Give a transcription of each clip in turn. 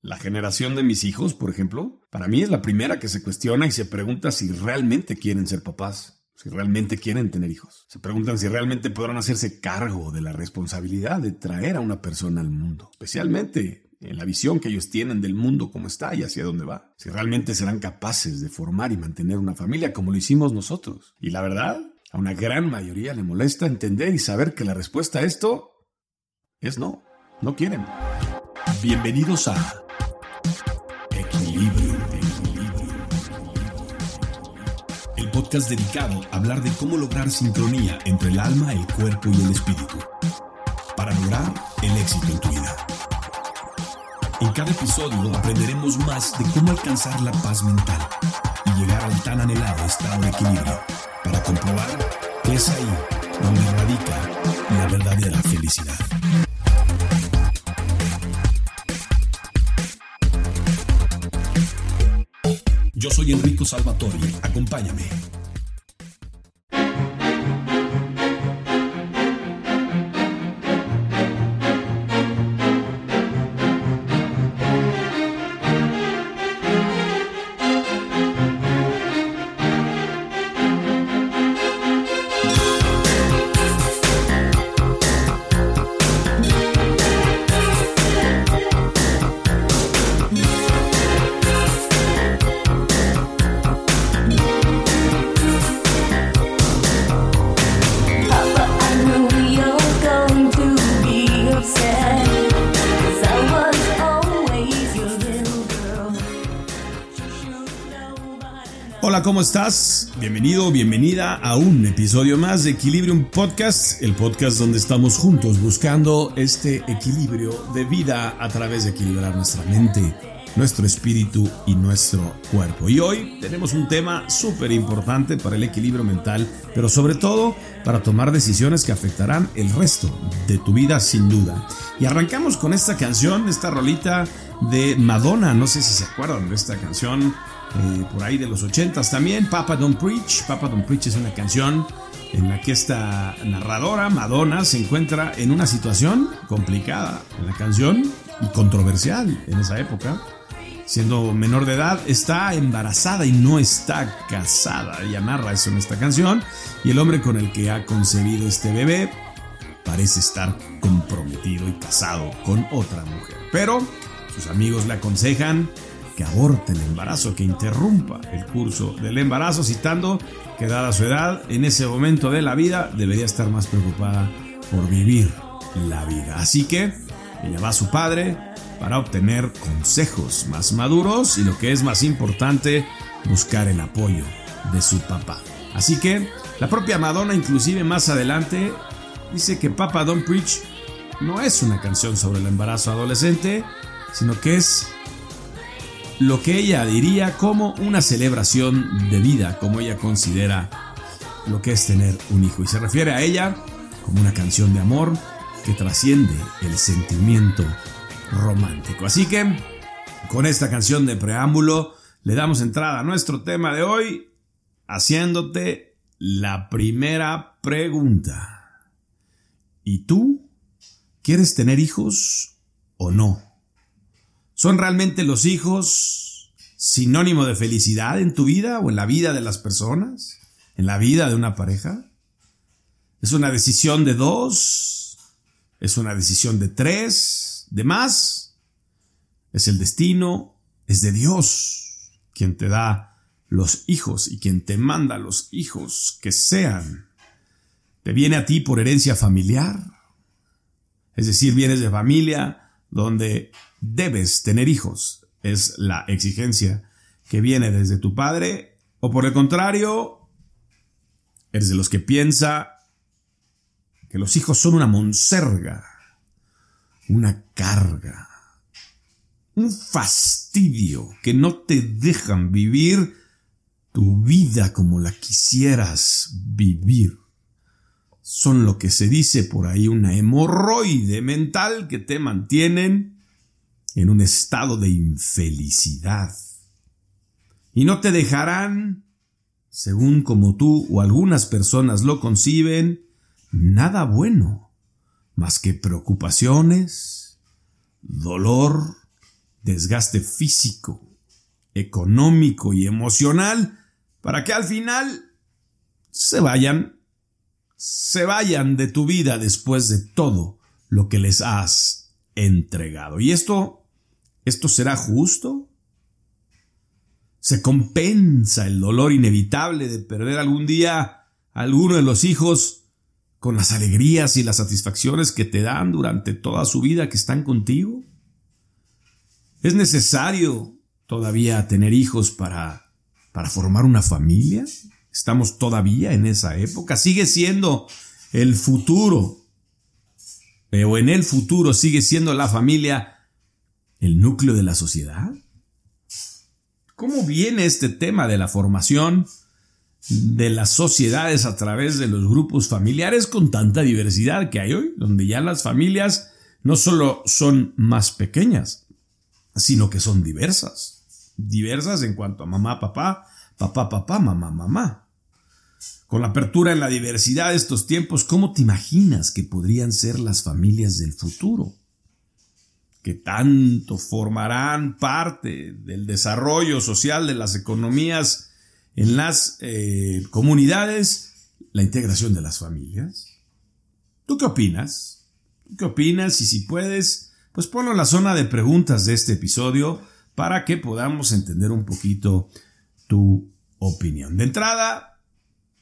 La generación de mis hijos, por ejemplo, para mí es la primera que se cuestiona y se pregunta si realmente quieren ser papás, si realmente quieren tener hijos. Se preguntan si realmente podrán hacerse cargo de la responsabilidad de traer a una persona al mundo, especialmente en la visión que ellos tienen del mundo como está y hacia dónde va. Si realmente serán capaces de formar y mantener una familia como lo hicimos nosotros. Y la verdad, a una gran mayoría le molesta entender y saber que la respuesta a esto es no. No quieren. Bienvenidos a Equilibrio. El podcast dedicado a hablar de cómo lograr sincronía entre el alma, el cuerpo y el espíritu. Para lograr el éxito en tu vida. En cada episodio aprenderemos más de cómo alcanzar la paz mental y llegar al tan anhelado estado de equilibrio para comprobar que es ahí donde radica la verdadera felicidad. Yo soy Enrico Salvatore, acompáñame ¿cómo estás? Bienvenido, bienvenida a un episodio más de Equilibrium Podcast, el podcast donde estamos juntos buscando este equilibrio de vida a través de equilibrar nuestra mente, nuestro espíritu y nuestro cuerpo. Y hoy tenemos un tema súper importante para el equilibrio mental, pero sobre todo para tomar decisiones que afectarán el resto de tu vida sin duda. Y arrancamos con esta canción, esta rolita de Madonna, no sé si se acuerdan de esta canción eh, por ahí de los 80 también. Papa Don't Preach. Papa Don't Preach es una canción en la que esta narradora, Madonna, se encuentra en una situación complicada en la canción y controversial en esa época. Siendo menor de edad, está embarazada y no está casada. Ella narra eso en esta canción. Y el hombre con el que ha concebido este bebé parece estar comprometido y casado con otra mujer. Pero sus amigos le aconsejan que aborte el embarazo, que interrumpa el curso del embarazo, citando que dada su edad, en ese momento de la vida debería estar más preocupada por vivir la vida. Así que ella va a su padre para obtener consejos más maduros y lo que es más importante, buscar el apoyo de su papá. Así que la propia Madonna inclusive más adelante dice que Papa Don't Preach no es una canción sobre el embarazo adolescente, sino que es lo que ella diría como una celebración de vida, como ella considera lo que es tener un hijo. Y se refiere a ella como una canción de amor que trasciende el sentimiento romántico. Así que, con esta canción de preámbulo, le damos entrada a nuestro tema de hoy, haciéndote la primera pregunta. ¿Y tú quieres tener hijos o no? ¿Son realmente los hijos sinónimo de felicidad en tu vida o en la vida de las personas? ¿En la vida de una pareja? ¿Es una decisión de dos? ¿Es una decisión de tres? ¿De más? ¿Es el destino? ¿Es de Dios quien te da los hijos y quien te manda los hijos que sean? ¿Te viene a ti por herencia familiar? Es decir, vienes de familia donde debes tener hijos. Es la exigencia que viene desde tu padre. O por el contrario, eres de los que piensa que los hijos son una monserga, una carga, un fastidio que no te dejan vivir tu vida como la quisieras vivir. Son lo que se dice por ahí una hemorroide mental que te mantienen en un estado de infelicidad. Y no te dejarán, según como tú o algunas personas lo conciben, nada bueno, más que preocupaciones, dolor desgaste físico, económico y emocional para que al final se vayan, se vayan de tu vida después de todo lo que les has entregado. ¿Y esto, esto será justo? ¿Se compensa el dolor inevitable de perder algún día a alguno de los hijos con las alegrías y las satisfacciones que te dan durante toda su vida que están contigo? ¿Es necesario todavía tener hijos para, para formar una familia? ¿Estamos todavía en esa época? ¿Sigue siendo el futuro? ¿O en el futuro sigue siendo la familia el núcleo de la sociedad? ¿Cómo viene este tema de la formación de las sociedades a través de los grupos familiares con tanta diversidad que hay hoy, donde ya las familias no solo son más pequeñas, sino que son diversas. Diversas en cuanto a mamá, papá, papá, papá, mamá, mamá. Con la apertura en la diversidad de estos tiempos, ¿cómo te imaginas que podrían ser las familias del futuro? Que tanto formarán parte del desarrollo social de las economías en las eh, comunidades, la integración de las familias. ¿Tú qué opinas? ¿Tú qué opinas? Y si puedes, pues ponlo en la zona de preguntas de este episodio para que podamos entender un poquito tu opinión. De entrada,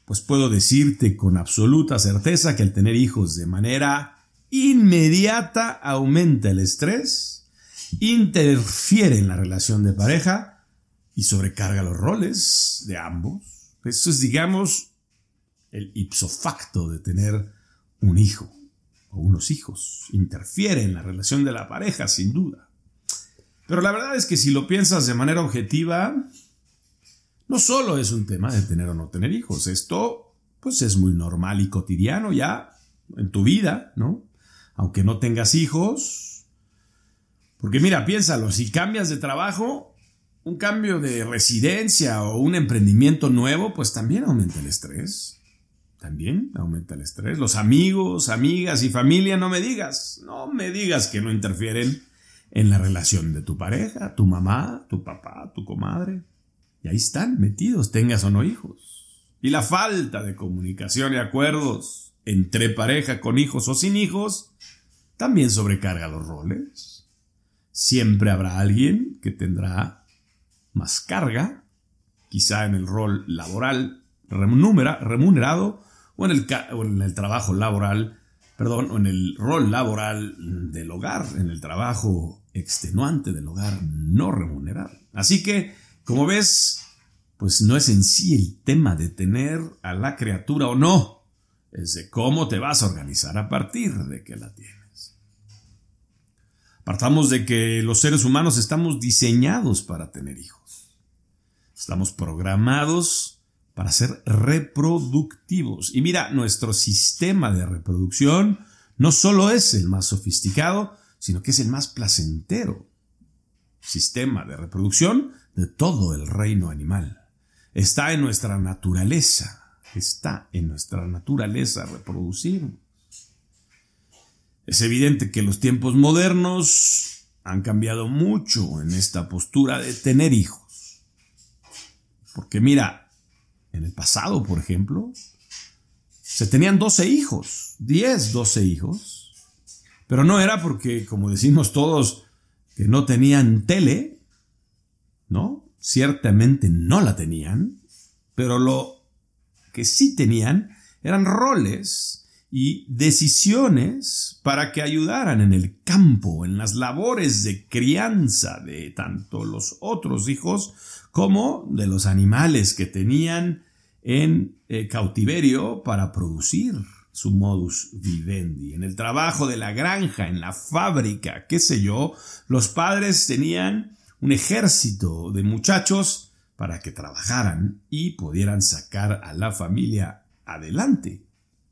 pues puedo decirte con absoluta certeza que el tener hijos de manera inmediata aumenta el estrés, interfiere en la relación de pareja y sobrecarga los roles de ambos. Eso es, digamos, el ipso facto de tener un hijo unos hijos. Interfiere en la relación de la pareja, sin duda. Pero la verdad es que si lo piensas de manera objetiva, no solo es un tema de tener o no tener hijos. Esto, pues, es muy normal y cotidiano ya en tu vida, ¿no? Aunque no tengas hijos. Porque mira, piénsalo, si cambias de trabajo, un cambio de residencia o un emprendimiento nuevo, pues también aumenta el estrés también aumenta el estrés. Los amigos, amigas y familia, no me digas, no me digas que no interfieren en la relación de tu pareja, tu mamá, tu papá, tu comadre. Y ahí están metidos, tengas o no hijos. Y la falta de comunicación y acuerdos entre pareja con hijos o sin hijos también sobrecarga los roles. Siempre habrá alguien que tendrá más carga, quizá en el rol laboral remunerado o en el, en el trabajo laboral, perdón, o en el rol laboral del hogar, en el trabajo extenuante del hogar no remunerado. Así que, como ves, pues no es en sí el tema de tener a la criatura o no, es de cómo te vas a organizar a partir de que la tienes. Partamos de que los seres humanos estamos diseñados para tener hijos. Estamos programados para ser reproductivos. Y mira, nuestro sistema de reproducción no solo es el más sofisticado, sino que es el más placentero. Sistema de reproducción de todo el reino animal. Está en nuestra naturaleza, está en nuestra naturaleza reproducir. Es evidente que los tiempos modernos han cambiado mucho en esta postura de tener hijos. Porque mira, en el pasado, por ejemplo, se tenían 12 hijos, 10, 12 hijos, pero no era porque, como decimos todos, que no tenían tele, ¿no? Ciertamente no la tenían, pero lo que sí tenían eran roles y decisiones para que ayudaran en el campo, en las labores de crianza de tanto los otros hijos como de los animales que tenían en eh, cautiverio para producir su modus vivendi. En el trabajo de la granja, en la fábrica, qué sé yo, los padres tenían un ejército de muchachos para que trabajaran y pudieran sacar a la familia adelante.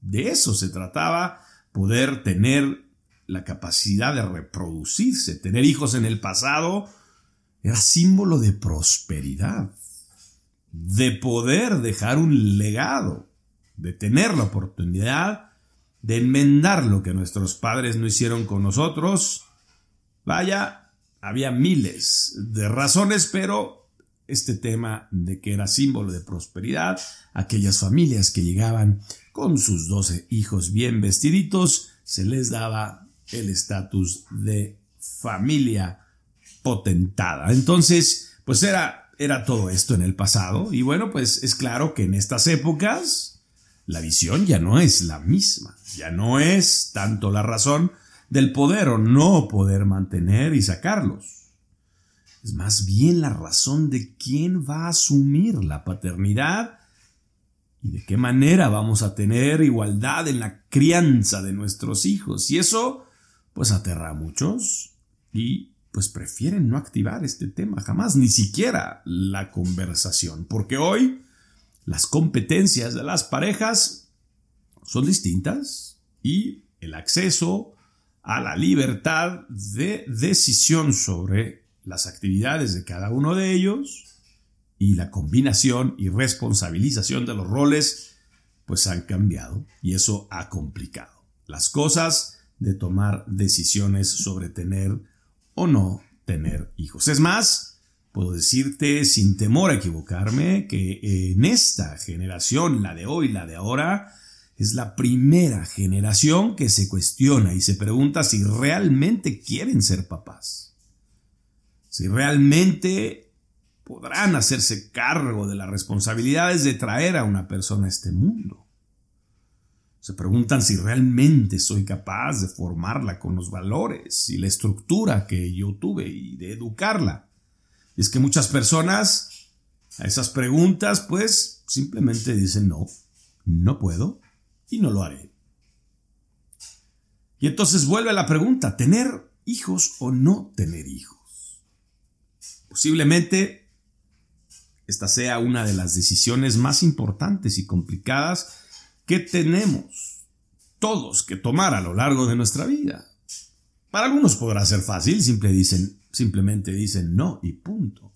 De eso se trataba, poder tener la capacidad de reproducirse. Tener hijos en el pasado era símbolo de prosperidad de poder dejar un legado, de tener la oportunidad de enmendar lo que nuestros padres no hicieron con nosotros, vaya, había miles de razones, pero este tema de que era símbolo de prosperidad, aquellas familias que llegaban con sus doce hijos bien vestiditos, se les daba el estatus de familia potentada. Entonces, pues era, era todo esto en el pasado y bueno, pues es claro que en estas épocas la visión ya no es la misma, ya no es tanto la razón del poder o no poder mantener y sacarlos. Es más bien la razón de quién va a asumir la paternidad y de qué manera vamos a tener igualdad en la crianza de nuestros hijos. Y eso, pues aterra a muchos y pues prefieren no activar este tema jamás, ni siquiera la conversación, porque hoy las competencias de las parejas son distintas y el acceso a la libertad de decisión sobre las actividades de cada uno de ellos y la combinación y responsabilización de los roles pues han cambiado y eso ha complicado las cosas de tomar decisiones sobre tener o no tener hijos. Es más, puedo decirte sin temor a equivocarme que en esta generación, la de hoy, la de ahora, es la primera generación que se cuestiona y se pregunta si realmente quieren ser papás si realmente podrán hacerse cargo de las responsabilidades de traer a una persona a este mundo. Se preguntan si realmente soy capaz de formarla con los valores y la estructura que yo tuve y de educarla. Y es que muchas personas a esas preguntas pues simplemente dicen no, no puedo y no lo haré. Y entonces vuelve la pregunta, ¿tener hijos o no tener hijos? Posiblemente esta sea una de las decisiones más importantes y complicadas que tenemos todos que tomar a lo largo de nuestra vida. Para algunos podrá ser fácil, simplemente dicen no y punto.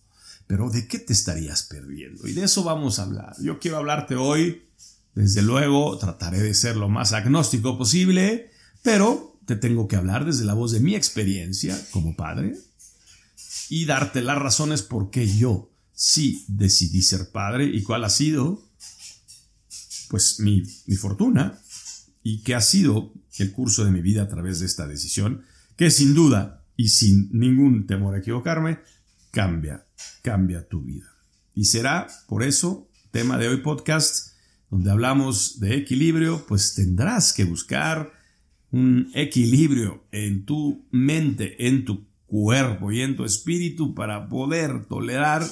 Pero ¿de qué te estarías perdiendo? Y de eso vamos a hablar. Yo quiero hablarte hoy, desde luego, trataré de ser lo más agnóstico posible, pero te tengo que hablar desde la voz de mi experiencia como padre, y darte las razones por qué yo sí decidí ser padre y cuál ha sido pues mi, mi fortuna y qué ha sido el curso de mi vida a través de esta decisión que sin duda y sin ningún temor a equivocarme cambia, cambia tu vida. Y será por eso tema de hoy podcast donde hablamos de equilibrio, pues tendrás que buscar un equilibrio en tu mente, en tu cuerpo y en tu espíritu para poder tolerar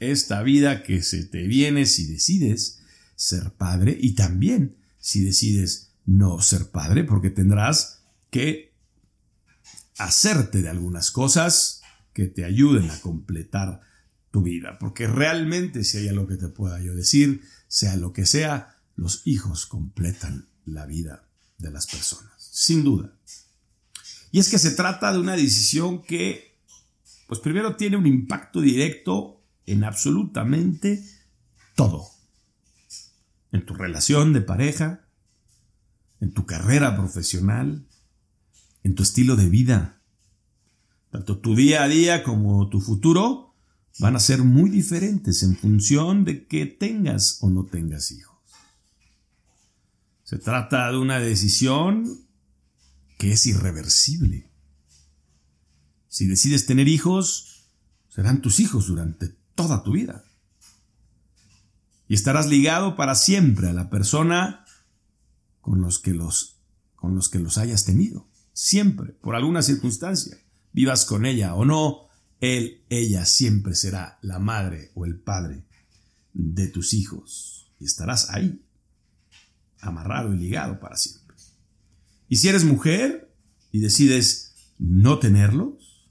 esta vida que se te viene si decides ser padre y también si decides no ser padre porque tendrás que hacerte de algunas cosas que te ayuden a completar tu vida porque realmente si hay algo que te pueda yo decir sea lo que sea los hijos completan la vida de las personas sin duda y es que se trata de una decisión que, pues primero tiene un impacto directo en absolutamente todo. En tu relación de pareja, en tu carrera profesional, en tu estilo de vida. Tanto tu día a día como tu futuro van a ser muy diferentes en función de que tengas o no tengas hijos. Se trata de una decisión que es irreversible. Si decides tener hijos, serán tus hijos durante toda tu vida. Y estarás ligado para siempre a la persona con los que los, con los, que los hayas tenido. Siempre, por alguna circunstancia. Vivas con ella o no, él, ella siempre será la madre o el padre de tus hijos. Y estarás ahí, amarrado y ligado para siempre. Y si eres mujer y decides no tenerlos,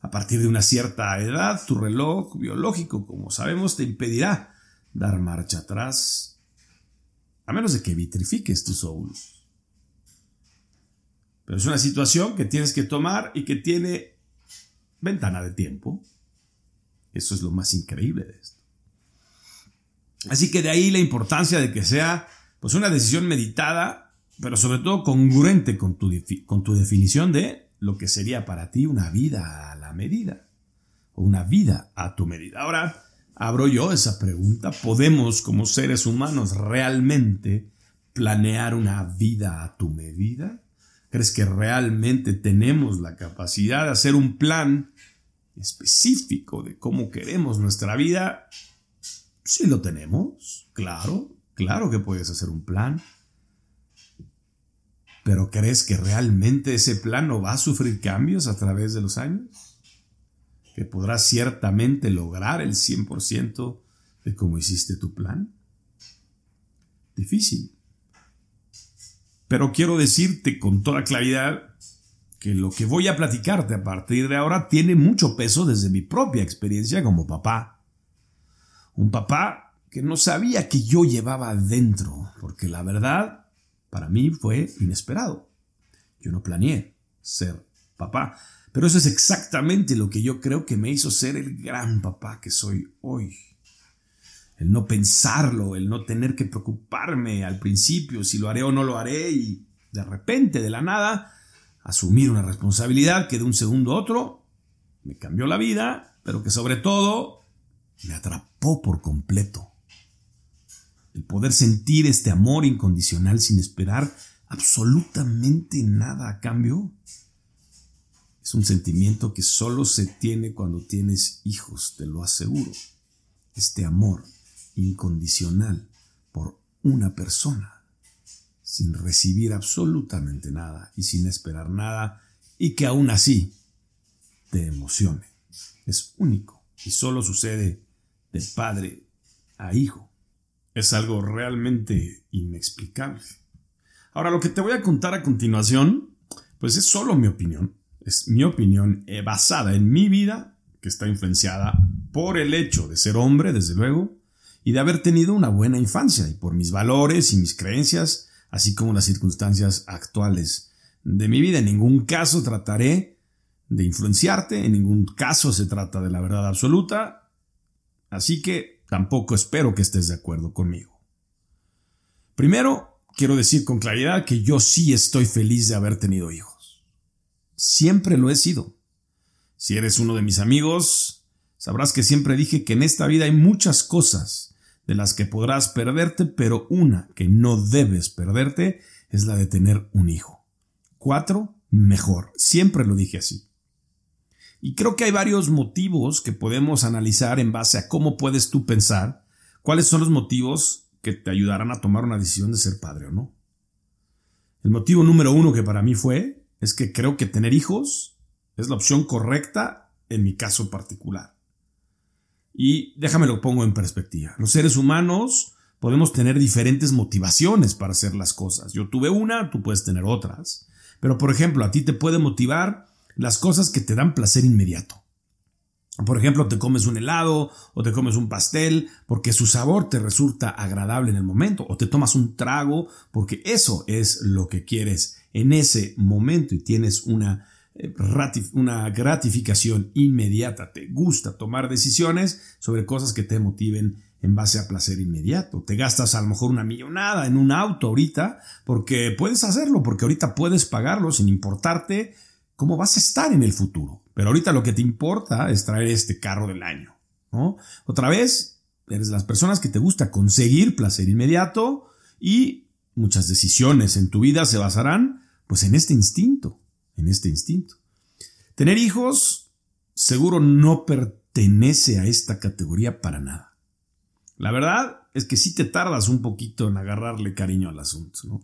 a partir de una cierta edad, tu reloj biológico, como sabemos, te impedirá dar marcha atrás, a menos de que vitrifiques tus óvulos. Pero es una situación que tienes que tomar y que tiene ventana de tiempo. Eso es lo más increíble de esto. Así que de ahí la importancia de que sea pues una decisión meditada pero sobre todo congruente con tu, con tu definición de lo que sería para ti una vida a la medida, o una vida a tu medida. Ahora, abro yo esa pregunta, ¿podemos como seres humanos realmente planear una vida a tu medida? ¿Crees que realmente tenemos la capacidad de hacer un plan específico de cómo queremos nuestra vida? Sí lo tenemos, claro, claro que puedes hacer un plan. Pero ¿crees que realmente ese plan no va a sufrir cambios a través de los años? ¿Que podrás ciertamente lograr el 100% de cómo hiciste tu plan? Difícil. Pero quiero decirte con toda claridad que lo que voy a platicarte a partir de ahora tiene mucho peso desde mi propia experiencia como papá. Un papá que no sabía que yo llevaba dentro, porque la verdad para mí fue inesperado. Yo no planeé ser papá, pero eso es exactamente lo que yo creo que me hizo ser el gran papá que soy hoy. El no pensarlo, el no tener que preocuparme al principio si lo haré o no lo haré y de repente, de la nada, asumir una responsabilidad que de un segundo a otro me cambió la vida, pero que sobre todo me atrapó por completo el poder sentir este amor incondicional sin esperar absolutamente nada a cambio, es un sentimiento que solo se tiene cuando tienes hijos, te lo aseguro. Este amor incondicional por una persona, sin recibir absolutamente nada y sin esperar nada, y que aún así te emocione. Es único y solo sucede de padre a hijo es algo realmente inexplicable. Ahora, lo que te voy a contar a continuación, pues es solo mi opinión. Es mi opinión eh, basada en mi vida, que está influenciada por el hecho de ser hombre, desde luego, y de haber tenido una buena infancia, y por mis valores y mis creencias, así como las circunstancias actuales de mi vida. En ningún caso trataré de influenciarte, en ningún caso se trata de la verdad absoluta, así que Tampoco espero que estés de acuerdo conmigo. Primero, quiero decir con claridad que yo sí estoy feliz de haber tenido hijos. Siempre lo he sido. Si eres uno de mis amigos, sabrás que siempre dije que en esta vida hay muchas cosas de las que podrás perderte, pero una que no debes perderte es la de tener un hijo. Cuatro, mejor. Siempre lo dije así. Y creo que hay varios motivos que podemos analizar en base a cómo puedes tú pensar cuáles son los motivos que te ayudarán a tomar una decisión de ser padre o no. El motivo número uno que para mí fue es que creo que tener hijos es la opción correcta en mi caso particular. Y déjame lo pongo en perspectiva. Los seres humanos podemos tener diferentes motivaciones para hacer las cosas. Yo tuve una, tú puedes tener otras. Pero por ejemplo, a ti te puede motivar las cosas que te dan placer inmediato. Por ejemplo, te comes un helado o te comes un pastel porque su sabor te resulta agradable en el momento o te tomas un trago porque eso es lo que quieres en ese momento y tienes una, eh, una gratificación inmediata. Te gusta tomar decisiones sobre cosas que te motiven en base a placer inmediato. Te gastas a lo mejor una millonada en un auto ahorita porque puedes hacerlo, porque ahorita puedes pagarlo sin importarte cómo vas a estar en el futuro. Pero ahorita lo que te importa es traer este carro del año, ¿no? Otra vez, eres las personas que te gusta conseguir placer inmediato y muchas decisiones en tu vida se basarán pues en este instinto, en este instinto. Tener hijos seguro no pertenece a esta categoría para nada. La verdad es que sí te tardas un poquito en agarrarle cariño al asunto, ¿no?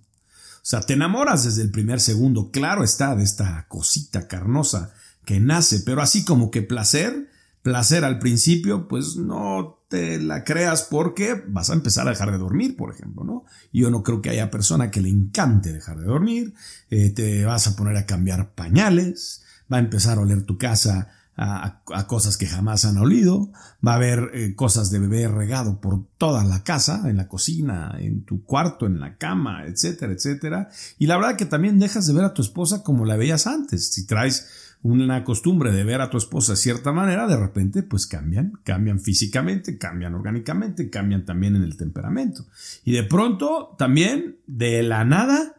Sea, te enamoras desde el primer segundo, claro está, de esta cosita carnosa que nace, pero así como que placer, placer al principio, pues no te la creas porque vas a empezar a dejar de dormir, por ejemplo, ¿no? Yo no creo que haya persona que le encante dejar de dormir, eh, te vas a poner a cambiar pañales, va a empezar a oler tu casa a, cosas que jamás han olido, va a haber eh, cosas de bebé regado por toda la casa, en la cocina, en tu cuarto, en la cama, etcétera, etcétera. Y la verdad que también dejas de ver a tu esposa como la veías antes. Si traes una costumbre de ver a tu esposa de cierta manera, de repente pues cambian, cambian físicamente, cambian orgánicamente, cambian también en el temperamento. Y de pronto también, de la nada,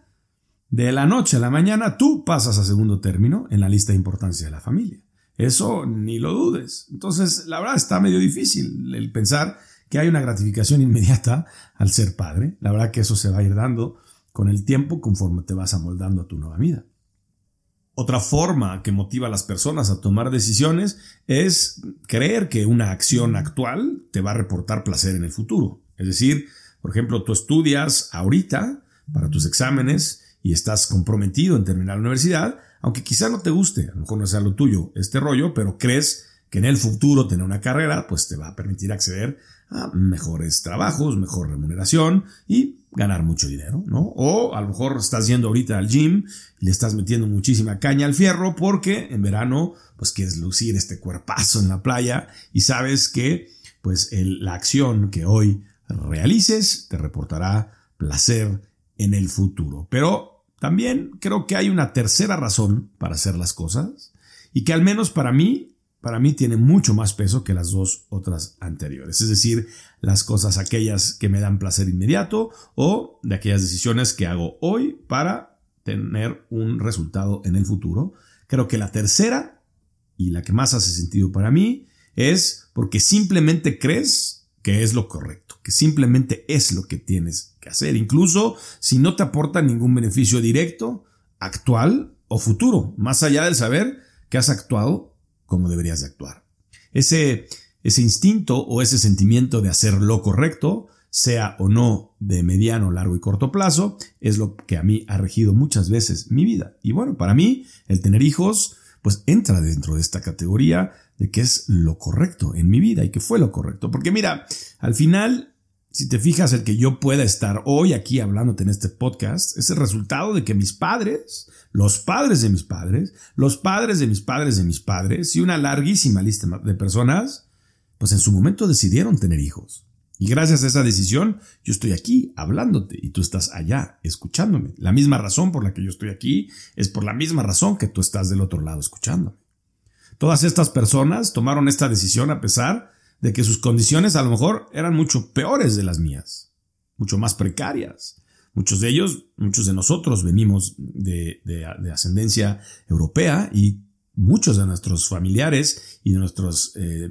de la noche a la mañana tú pasas a segundo término en la lista de importancia de la familia. Eso ni lo dudes. Entonces, la verdad está medio difícil el pensar que hay una gratificación inmediata al ser padre. La verdad que eso se va a ir dando con el tiempo conforme te vas amoldando a tu nueva vida. Otra forma que motiva a las personas a tomar decisiones es creer que una acción actual te va a reportar placer en el futuro. Es decir, por ejemplo, tú estudias ahorita para tus exámenes y estás comprometido en terminar la universidad, aunque quizá no te guste, a lo mejor no sea lo tuyo este rollo, pero crees que en el futuro tener una carrera pues te va a permitir acceder a mejores trabajos, mejor remuneración y ganar mucho dinero, ¿no? O a lo mejor estás yendo ahorita al gym y le estás metiendo muchísima caña al fierro porque en verano pues quieres lucir este cuerpazo en la playa y sabes que pues la acción que hoy realices te reportará placer en el futuro. Pero también creo que hay una tercera razón para hacer las cosas y que al menos para mí, para mí tiene mucho más peso que las dos otras anteriores. Es decir, las cosas aquellas que me dan placer inmediato o de aquellas decisiones que hago hoy para tener un resultado en el futuro. Creo que la tercera y la que más hace sentido para mí es porque simplemente crees que es lo correcto, que simplemente es lo que tienes que hacer, incluso si no te aporta ningún beneficio directo, actual o futuro, más allá del saber que has actuado como deberías de actuar. Ese, ese instinto o ese sentimiento de hacer lo correcto, sea o no de mediano, largo y corto plazo, es lo que a mí ha regido muchas veces mi vida. Y bueno, para mí, el tener hijos, pues entra dentro de esta categoría de que es lo correcto en mi vida y que fue lo correcto. Porque mira, al final, si te fijas, el que yo pueda estar hoy aquí hablándote en este podcast es el resultado de que mis padres, los padres de mis padres, los padres de mis padres de mis padres y una larguísima lista de personas, pues en su momento decidieron tener hijos. Y gracias a esa decisión, yo estoy aquí hablándote y tú estás allá escuchándome. La misma razón por la que yo estoy aquí es por la misma razón que tú estás del otro lado escuchándome. Todas estas personas tomaron esta decisión a pesar de que sus condiciones a lo mejor eran mucho peores de las mías, mucho más precarias. Muchos de ellos, muchos de nosotros venimos de, ascendencia europea y muchos de nuestros familiares y de nuestros eh,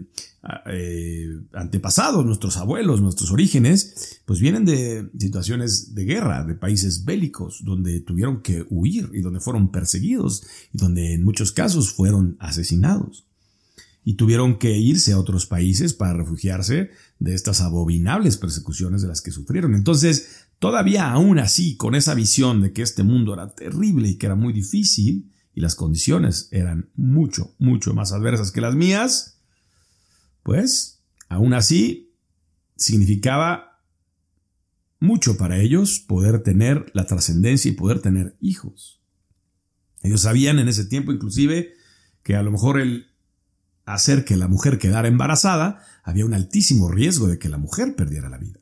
eh, antepasados, nuestros abuelos, nuestros orígenes, pues vienen de situaciones de guerra, de países bélicos, donde tuvieron que huir y donde fueron perseguidos y donde en muchos casos fueron asesinados. Y tuvieron que irse a otros países para refugiarse de estas abominables persecuciones de las que sufrieron. Entonces, todavía aún así, con esa visión de que este mundo era terrible y que era muy difícil, y las condiciones eran mucho, mucho más adversas que las mías, pues aún así significaba mucho para ellos poder tener la trascendencia y poder tener hijos. Ellos sabían en ese tiempo inclusive que a lo mejor el hacer que la mujer quedara embarazada había un altísimo riesgo de que la mujer perdiera la vida.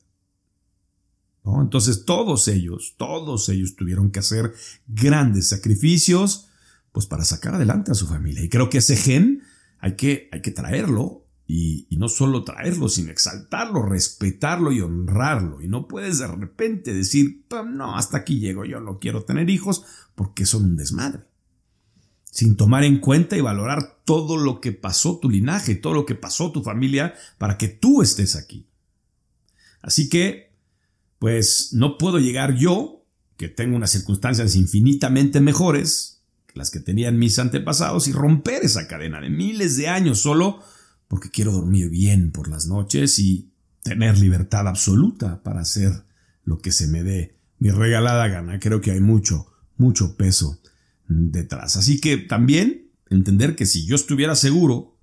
Entonces todos ellos, todos ellos tuvieron que hacer grandes sacrificios pues para sacar adelante a su familia. Y creo que ese gen hay que, hay que traerlo y, y, no solo traerlo, sino exaltarlo, respetarlo y honrarlo. Y no puedes de repente decir, no, hasta aquí llego, yo no quiero tener hijos porque son un desmadre. Sin tomar en cuenta y valorar todo lo que pasó tu linaje, todo lo que pasó tu familia para que tú estés aquí. Así que, pues no puedo llegar yo, que tengo unas circunstancias infinitamente mejores, las que tenían mis antepasados y romper esa cadena de miles de años solo porque quiero dormir bien por las noches y tener libertad absoluta para hacer lo que se me dé mi regalada gana. Creo que hay mucho, mucho peso detrás. Así que también entender que si yo estuviera seguro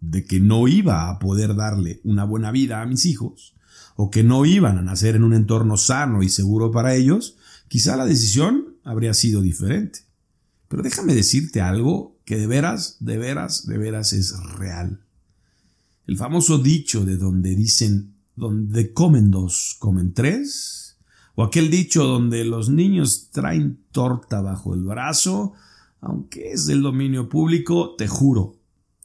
de que no iba a poder darle una buena vida a mis hijos, o que no iban a nacer en un entorno sano y seguro para ellos, quizá la decisión habría sido diferente. Pero déjame decirte algo que de veras, de veras, de veras es real. El famoso dicho de donde dicen, donde comen dos, comen tres, o aquel dicho donde los niños traen torta bajo el brazo, aunque es del dominio público, te juro,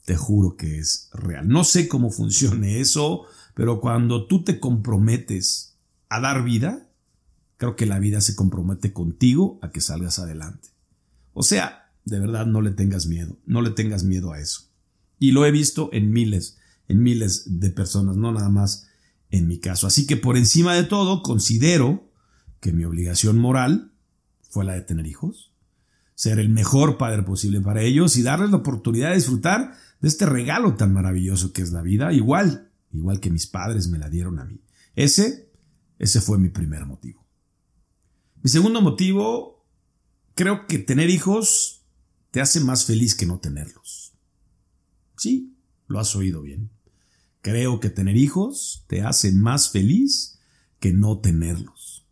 te juro que es real. No sé cómo funcione eso, pero cuando tú te comprometes a dar vida, creo que la vida se compromete contigo a que salgas adelante. O sea, de verdad no le tengas miedo, no le tengas miedo a eso. Y lo he visto en miles, en miles de personas, no nada más en mi caso. Así que por encima de todo, considero que mi obligación moral fue la de tener hijos, ser el mejor padre posible para ellos y darles la oportunidad de disfrutar de este regalo tan maravilloso que es la vida, igual, igual que mis padres me la dieron a mí. Ese, ese fue mi primer motivo. Mi segundo motivo, creo que tener hijos te hace más feliz que no tenerlos. Sí, lo has oído bien. Creo que tener hijos te hace más feliz que no tenerlos.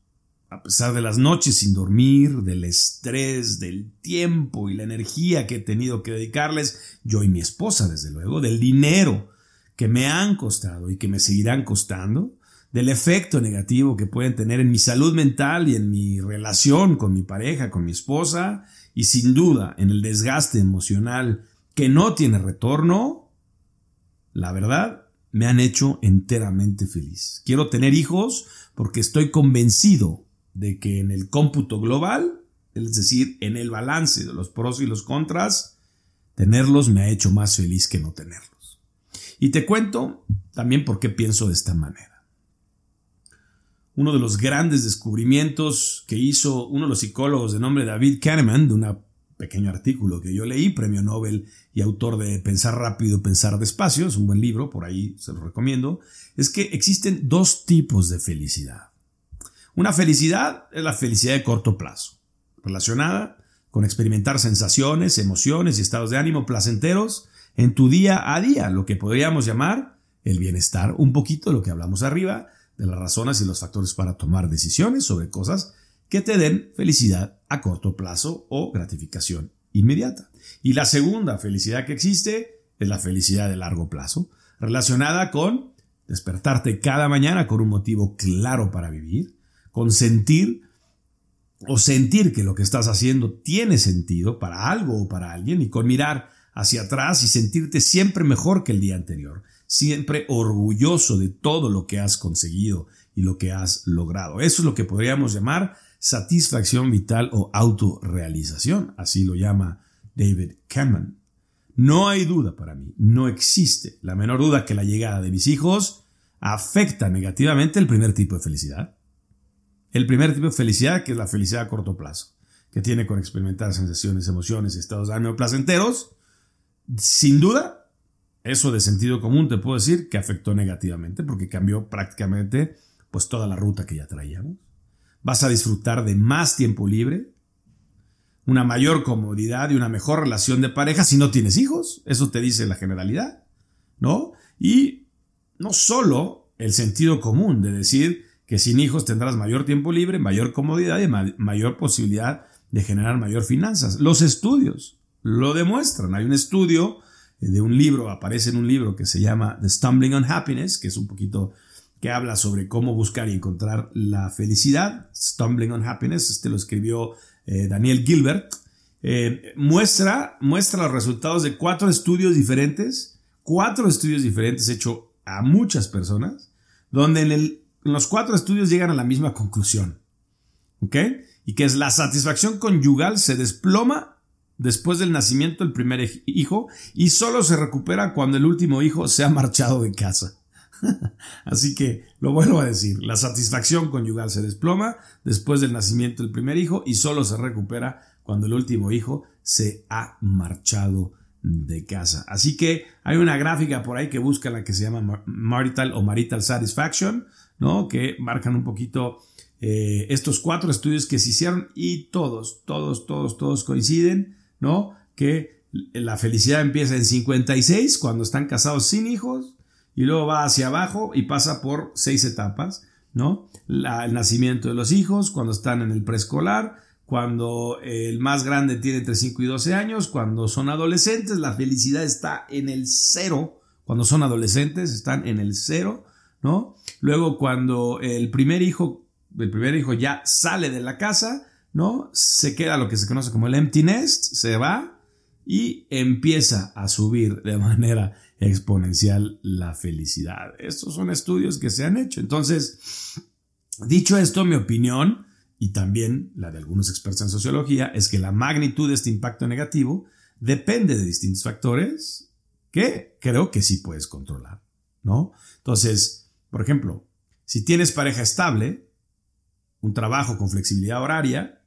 A pesar de las noches sin dormir, del estrés, del tiempo y la energía que he tenido que dedicarles, yo y mi esposa, desde luego, del dinero que me han costado y que me seguirán costando, del efecto negativo que pueden tener en mi salud mental y en mi relación con mi pareja, con mi esposa, y sin duda en el desgaste emocional que no tiene retorno, la verdad me han hecho enteramente feliz. Quiero tener hijos porque estoy convencido de que en el cómputo global, es decir, en el balance de los pros y los contras, tenerlos me ha hecho más feliz que no tenerlos. Y te cuento también por qué pienso de esta manera. Uno de los grandes descubrimientos que hizo uno de los psicólogos de nombre David Kahneman, de una pequeño artículo que yo leí, premio Nobel y autor de Pensar rápido, pensar despacio, es un buen libro, por ahí se lo recomiendo, es que existen dos tipos de felicidad. Una felicidad es la felicidad de corto plazo, relacionada con experimentar sensaciones, emociones y estados de ánimo placenteros en tu día a día, lo que podríamos llamar el bienestar, un poquito lo que hablamos arriba, de las razones y los factores para tomar decisiones sobre cosas que te den felicidad a corto plazo o gratificación inmediata. Y la segunda felicidad que existe es la felicidad de largo plazo, relacionada con despertarte cada mañana con un motivo claro para vivir, con sentir o sentir que lo que estás haciendo tiene sentido para algo o para alguien y con mirar hacia atrás y sentirte siempre mejor que el día anterior, siempre orgulloso de todo lo que has conseguido y lo que has logrado. Eso es lo que podríamos llamar satisfacción vital o autorrealización, así lo llama David Kahneman. No hay duda para mí, no existe la menor duda que la llegada de mis hijos afecta negativamente el primer tipo de felicidad. El primer tipo de felicidad, que es la felicidad a corto plazo, que tiene con experimentar sensaciones, emociones, estados de ánimo placenteros, sin duda, eso de sentido común te puedo decir que afectó negativamente porque cambió prácticamente pues toda la ruta que ya traíamos vas a disfrutar de más tiempo libre, una mayor comodidad y una mejor relación de pareja si no tienes hijos. Eso te dice la generalidad, ¿no? Y no solo el sentido común de decir que sin hijos tendrás mayor tiempo libre, mayor comodidad y mayor posibilidad de generar mayor finanzas. Los estudios lo demuestran. Hay un estudio de un libro, aparece en un libro que se llama The Stumbling on Happiness, que es un poquito que habla sobre cómo buscar y encontrar la felicidad, Stumbling on Happiness, este lo escribió eh, Daniel Gilbert, eh, muestra, muestra los resultados de cuatro estudios diferentes, cuatro estudios diferentes hechos a muchas personas, donde en, en los cuatro estudios llegan a la misma conclusión, ¿ok? Y que es la satisfacción conyugal se desploma después del nacimiento del primer hijo y solo se recupera cuando el último hijo se ha marchado de casa. Así que lo vuelvo a decir, la satisfacción conyugal se desploma después del nacimiento del primer hijo y solo se recupera cuando el último hijo se ha marchado de casa. Así que hay una gráfica por ahí que busca la que se llama marital o marital satisfaction, ¿no? Que marcan un poquito eh, estos cuatro estudios que se hicieron y todos, todos, todos, todos coinciden, ¿no? Que la felicidad empieza en 56 cuando están casados sin hijos, y luego va hacia abajo y pasa por seis etapas, ¿no? el nacimiento de los hijos, cuando están en el preescolar, cuando el más grande tiene entre 5 y 12 años, cuando son adolescentes, la felicidad está en el cero, cuando son adolescentes están en el cero, ¿no? Luego cuando el primer hijo, el primer hijo ya sale de la casa, ¿no? Se queda lo que se conoce como el empty nest, se va y empieza a subir de manera exponencial la felicidad. Estos son estudios que se han hecho. Entonces, dicho esto, mi opinión y también la de algunos expertos en sociología, es que la magnitud de este impacto negativo depende de distintos factores que creo que sí puedes controlar, ¿no? Entonces, por ejemplo, si tienes pareja estable, un trabajo con flexibilidad horaria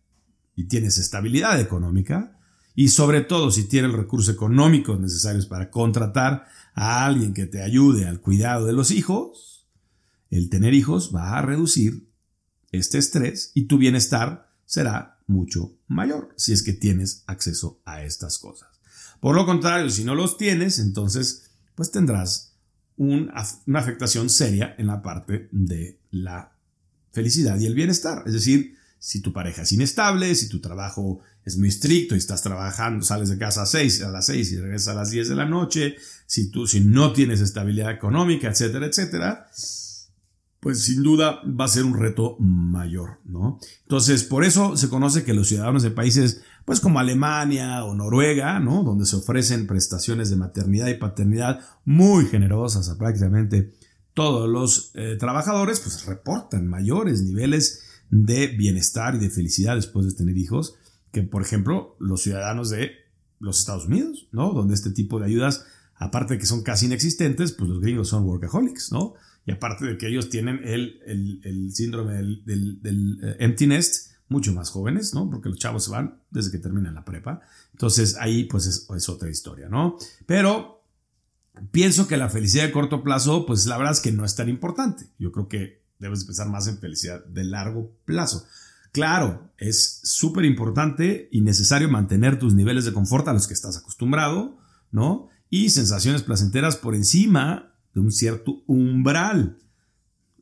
y tienes estabilidad económica, y sobre todo si tienes recursos económicos necesarios para contratar a alguien que te ayude al cuidado de los hijos, el tener hijos va a reducir este estrés y tu bienestar será mucho mayor si es que tienes acceso a estas cosas. Por lo contrario, si no los tienes, entonces pues tendrás una afectación seria en la parte de la felicidad y el bienestar. Es decir, si tu pareja es inestable, si tu trabajo es muy estricto y estás trabajando, sales de casa a, 6, a las 6 y regresas a las 10 de la noche, si tú si no tienes estabilidad económica, etcétera, etcétera, pues sin duda va a ser un reto mayor, ¿no? Entonces, por eso se conoce que los ciudadanos de países, pues como Alemania o Noruega, ¿no? Donde se ofrecen prestaciones de maternidad y paternidad muy generosas a prácticamente todos los eh, trabajadores, pues reportan mayores niveles de bienestar y de felicidad después de tener hijos que, por ejemplo, los ciudadanos de los Estados Unidos, ¿no? Donde este tipo de ayudas, aparte de que son casi inexistentes, pues los gringos son workaholics, ¿no? Y aparte de que ellos tienen el, el, síndrome del, del, eh, empty nest, mucho más jóvenes, ¿no? Porque los chavos se van desde que terminan la prepa. Entonces ahí pues es, otra historia, ¿no? Pero pienso que la felicidad de corto plazo, pues la verdad es que no es tan importante. Yo creo que debes pensar más en felicidad de largo plazo. Claro, es súper importante y necesario mantener tus niveles de confort a los que estás acostumbrado, ¿no? Y sensaciones placenteras por encima de un cierto umbral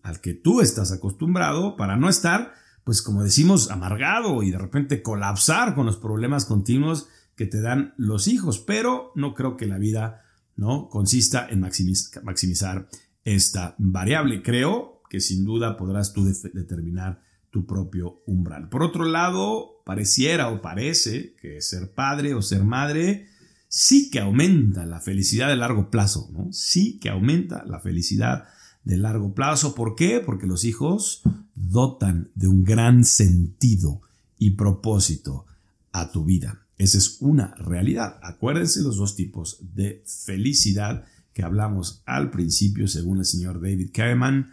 al que tú estás acostumbrado para no estar, pues como decimos, amargado y de repente colapsar con los problemas continuos que te dan los hijos. Pero no creo que la vida no consista en maximizar esta variable. Creo que sin duda podrás tú determinar tu propio umbral. Por otro lado, pareciera o parece que ser padre o ser madre sí que aumenta la felicidad de largo plazo. Sí que aumenta la felicidad de largo plazo. ¿Por qué? Porque los hijos dotan de un gran sentido y propósito a tu vida. Esa es una realidad. Acuérdense los dos tipos de felicidad que hablamos al principio, según el señor David Kahneman.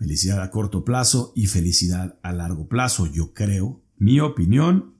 Felicidad a corto plazo y felicidad a largo plazo. Yo creo, mi opinión,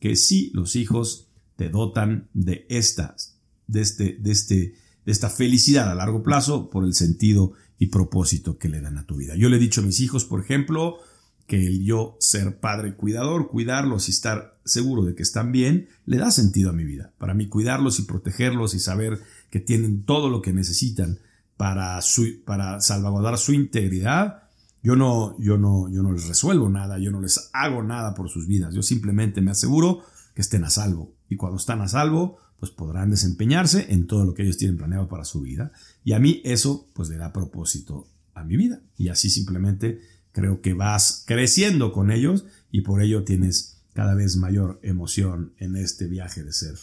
que sí, los hijos te dotan de estas, de, este, de, este, de esta felicidad a largo plazo por el sentido y propósito que le dan a tu vida. Yo le he dicho a mis hijos, por ejemplo, que el yo ser padre cuidador, cuidarlos y estar seguro de que están bien, le da sentido a mi vida. Para mí cuidarlos y protegerlos y saber que tienen todo lo que necesitan para, su, para salvaguardar su integridad, yo no, yo, no, yo no les resuelvo nada, yo no les hago nada por sus vidas, yo simplemente me aseguro que estén a salvo y cuando están a salvo, pues podrán desempeñarse en todo lo que ellos tienen planeado para su vida. Y a mí eso pues le da propósito a mi vida. Y así simplemente creo que vas creciendo con ellos y por ello tienes cada vez mayor emoción en este viaje de ser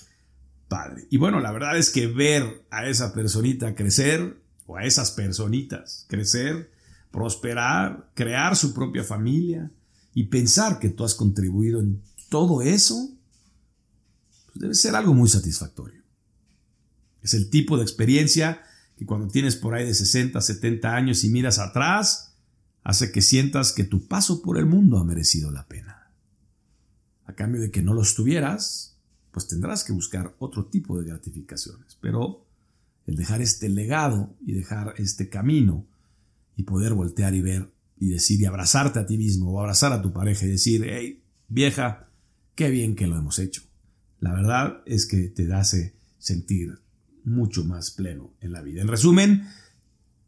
padre. Y bueno, la verdad es que ver a esa personita crecer o a esas personitas crecer, prosperar, crear su propia familia y pensar que tú has contribuido en todo eso, debe ser algo muy satisfactorio. Es el tipo de experiencia que cuando tienes por ahí de 60, 70 años y miras atrás, hace que sientas que tu paso por el mundo ha merecido la pena. A cambio de que no los tuvieras, pues tendrás que buscar otro tipo de gratificaciones. Pero el dejar este legado y dejar este camino y poder voltear y ver y decir y abrazarte a ti mismo o abrazar a tu pareja y decir, hey, vieja, qué bien que lo hemos hecho. La verdad es que te hace sentir mucho más pleno en la vida. En resumen,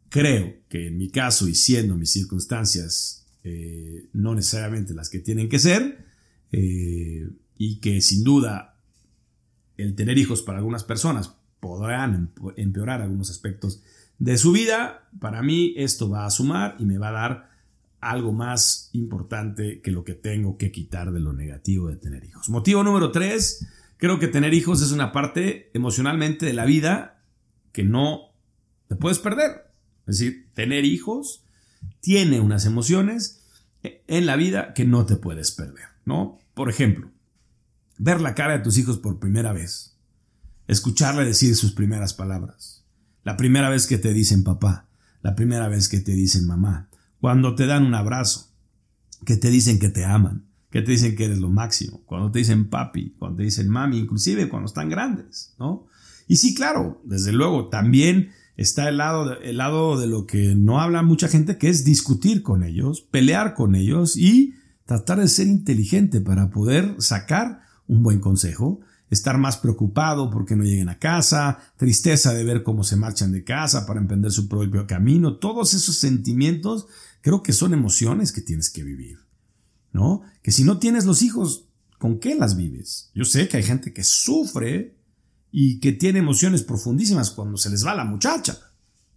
creo que en mi caso y siendo mis circunstancias eh, no necesariamente las que tienen que ser, eh, y que sin duda el tener hijos para algunas personas podrán empeorar algunos aspectos de su vida, para mí esto va a sumar y me va a dar algo más importante que lo que tengo que quitar de lo negativo de tener hijos. Motivo número tres, Creo que tener hijos es una parte emocionalmente de la vida que no te puedes perder. Es decir, tener hijos tiene unas emociones en la vida que no te puedes perder, ¿no? Por ejemplo, ver la cara de tus hijos por primera vez, escucharle decir sus primeras palabras, la primera vez que te dicen papá, la primera vez que te dicen mamá, cuando te dan un abrazo, que te dicen que te aman, que te dicen que eres lo máximo, cuando te dicen papi, cuando te dicen mami, inclusive cuando están grandes, ¿no? Y sí, claro, desde luego, también está el lado, el lado de lo que no habla mucha gente, que es discutir con ellos, pelear con ellos y tratar de ser inteligente para poder sacar un buen consejo, estar más preocupado porque no lleguen a casa, tristeza de ver cómo se marchan de casa para emprender su propio camino, todos esos sentimientos creo que son emociones que tienes que vivir, ¿no? Que si no tienes los hijos, ¿con qué las vives? Yo sé que hay gente que sufre y que tiene emociones profundísimas cuando se les va la muchacha,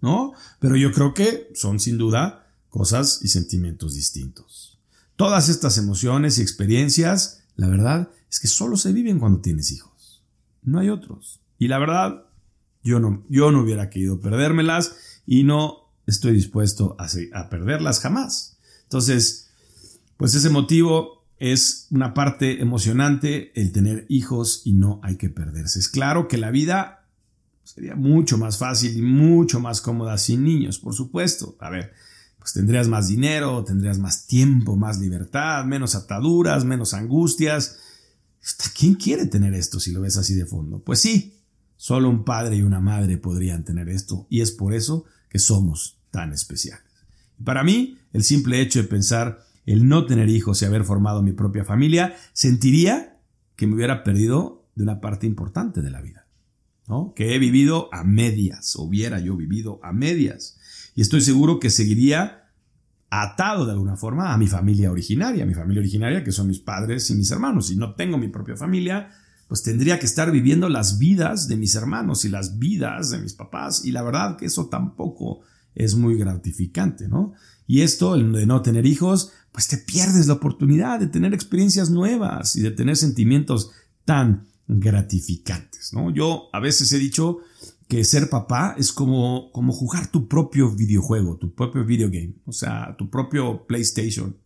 ¿no? Pero yo creo que son sin duda cosas y sentimientos distintos. Todas estas emociones y experiencias, la verdad es que solo se viven cuando tienes hijos. No hay otros. Y la verdad, yo no, yo no hubiera querido perdérmelas y no estoy dispuesto a, a perderlas jamás. Entonces, pues ese motivo es una parte emocionante el tener hijos y no hay que perderse. Es claro que la vida sería mucho más fácil y mucho más cómoda sin niños, por supuesto. A ver, pues tendrías más dinero, tendrías más tiempo, más libertad, menos ataduras, menos angustias. ¿Quién quiere tener esto si lo ves así de fondo? Pues sí, solo un padre y una madre podrían tener esto y es por eso que somos tan especiales. para mí, el simple hecho de pensar el no tener hijos y haber formado mi propia familia, sentiría que me hubiera perdido de una parte importante de la vida, ¿no? Que he vivido a medias, hubiera yo vivido a medias. Y estoy seguro que seguiría atado de alguna forma a mi familia originaria, a mi familia originaria que son mis padres y mis hermanos. Si no tengo mi propia familia, pues tendría que estar viviendo las vidas de mis hermanos y las vidas de mis papás. Y la verdad que eso tampoco es muy gratificante, ¿no? Y esto, el de no tener hijos, pues te pierdes la oportunidad de tener experiencias nuevas y de tener sentimientos tan gratificantes, ¿no? Yo a veces he dicho que ser papá es como, como jugar tu propio videojuego, tu propio videogame, o sea, tu propio PlayStation,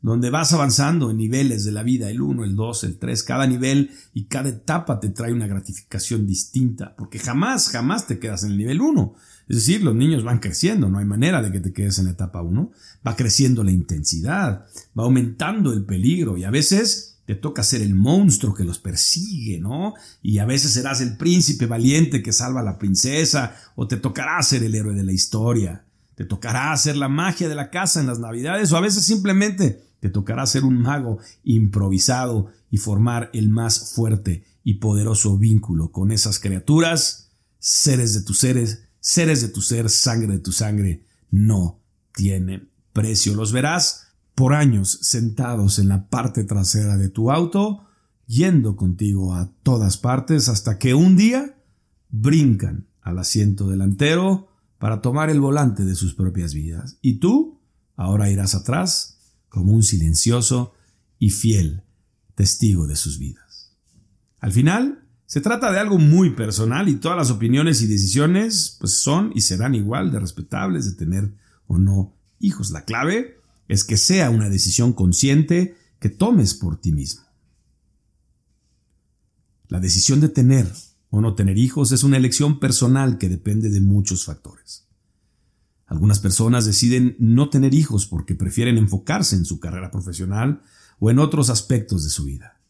donde vas avanzando en niveles de la vida, el 1, el 2, el 3, cada nivel y cada etapa te trae una gratificación distinta, porque jamás, jamás te quedas en el nivel 1. Es decir, los niños van creciendo, no hay manera de que te quedes en la etapa 1. Va creciendo la intensidad, va aumentando el peligro y a veces te toca ser el monstruo que los persigue, ¿no? Y a veces serás el príncipe valiente que salva a la princesa o te tocará ser el héroe de la historia. Te tocará hacer la magia de la casa en las navidades o a veces simplemente te tocará ser un mago improvisado y formar el más fuerte y poderoso vínculo con esas criaturas, seres de tus seres, seres de tu ser, sangre de tu sangre, no tienen precio. Los verás por años sentados en la parte trasera de tu auto, yendo contigo a todas partes hasta que un día brincan al asiento delantero para tomar el volante de sus propias vidas. Y tú ahora irás atrás como un silencioso y fiel testigo de sus vidas. Al final, se trata de algo muy personal y todas las opiniones y decisiones pues son y serán igual de respetables de tener o no hijos. La clave es que sea una decisión consciente que tomes por ti mismo. La decisión de tener o no tener hijos es una elección personal que depende de muchos factores. Algunas personas deciden no tener hijos porque prefieren enfocarse en su carrera profesional o en otros aspectos de su vida,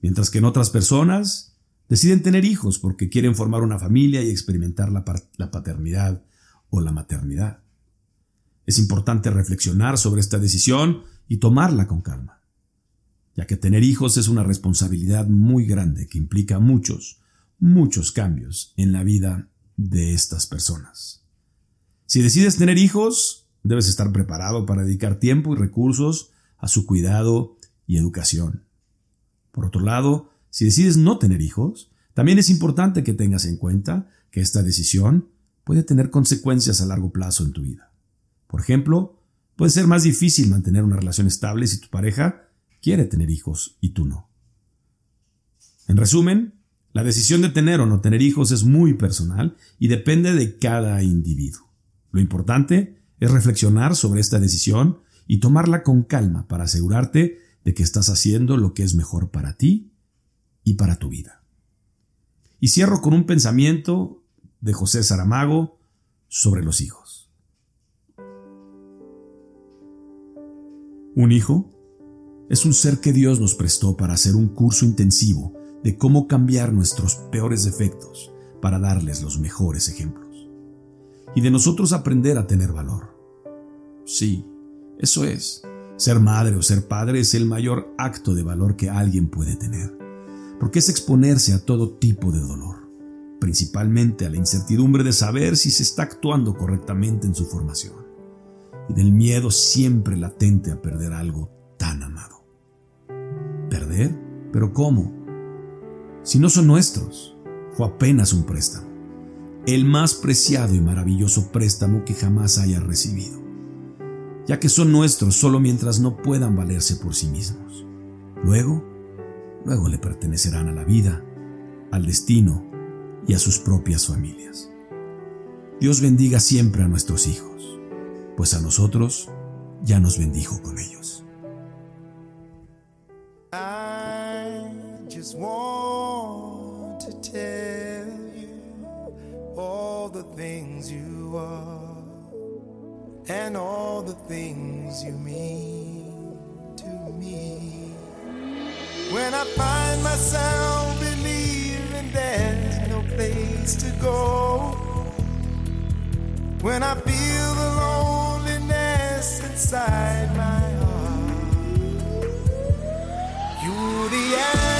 mientras que en otras personas Deciden tener hijos porque quieren formar una familia y experimentar la, paternidad o la maternidad. Es importante reflexionar sobre esta decisión y tomarla con calma, ya que tener hijos es una responsabilidad muy grande que implica muchos, muchos cambios en la vida de estas personas. Si decides tener hijos, debes estar preparado para dedicar tiempo y recursos a su cuidado y educación. Por otro lado, si decides no tener hijos, también es importante que tengas en cuenta que esta decisión puede tener consecuencias a largo plazo en tu vida. Por ejemplo, puede ser más difícil mantener una relación estable si tu pareja quiere tener hijos y tú no. En resumen, la decisión de tener o no tener hijos es muy personal y depende de cada individuo. Lo importante es reflexionar sobre esta decisión y tomarla con calma para asegurarte de que estás haciendo lo que es mejor para ti y para tu vida. Y cierro con un pensamiento de José Saramago sobre los hijos. Un hijo es un ser que Dios nos prestó para hacer un curso intensivo de cómo cambiar nuestros peores defectos para darles los mejores ejemplos. Y de nosotros aprender a tener valor. Sí, eso es. Ser madre o ser padre es el mayor acto de valor que alguien puede tener, porque es exponerse a todo tipo de dolor, principalmente a la incertidumbre de saber si se está actuando correctamente en su formación, y del miedo siempre latente a perder algo tan amado. ¿Perder? ¿Pero cómo? Si no son nuestros, fue apenas un préstamo, el más preciado y maravilloso préstamo que jamás haya recibido ya que son nuestros solo mientras no puedan valerse por sí mismos. Luego, luego le pertenecerán a la vida, al destino y a sus propias familias. Dios bendiga siempre a nuestros hijos, pues a nosotros ya nos bendijo con ellos. and all the things you mean to me. When I find myself believing there's no place to go, when I feel the loneliness inside my heart, you're the answer.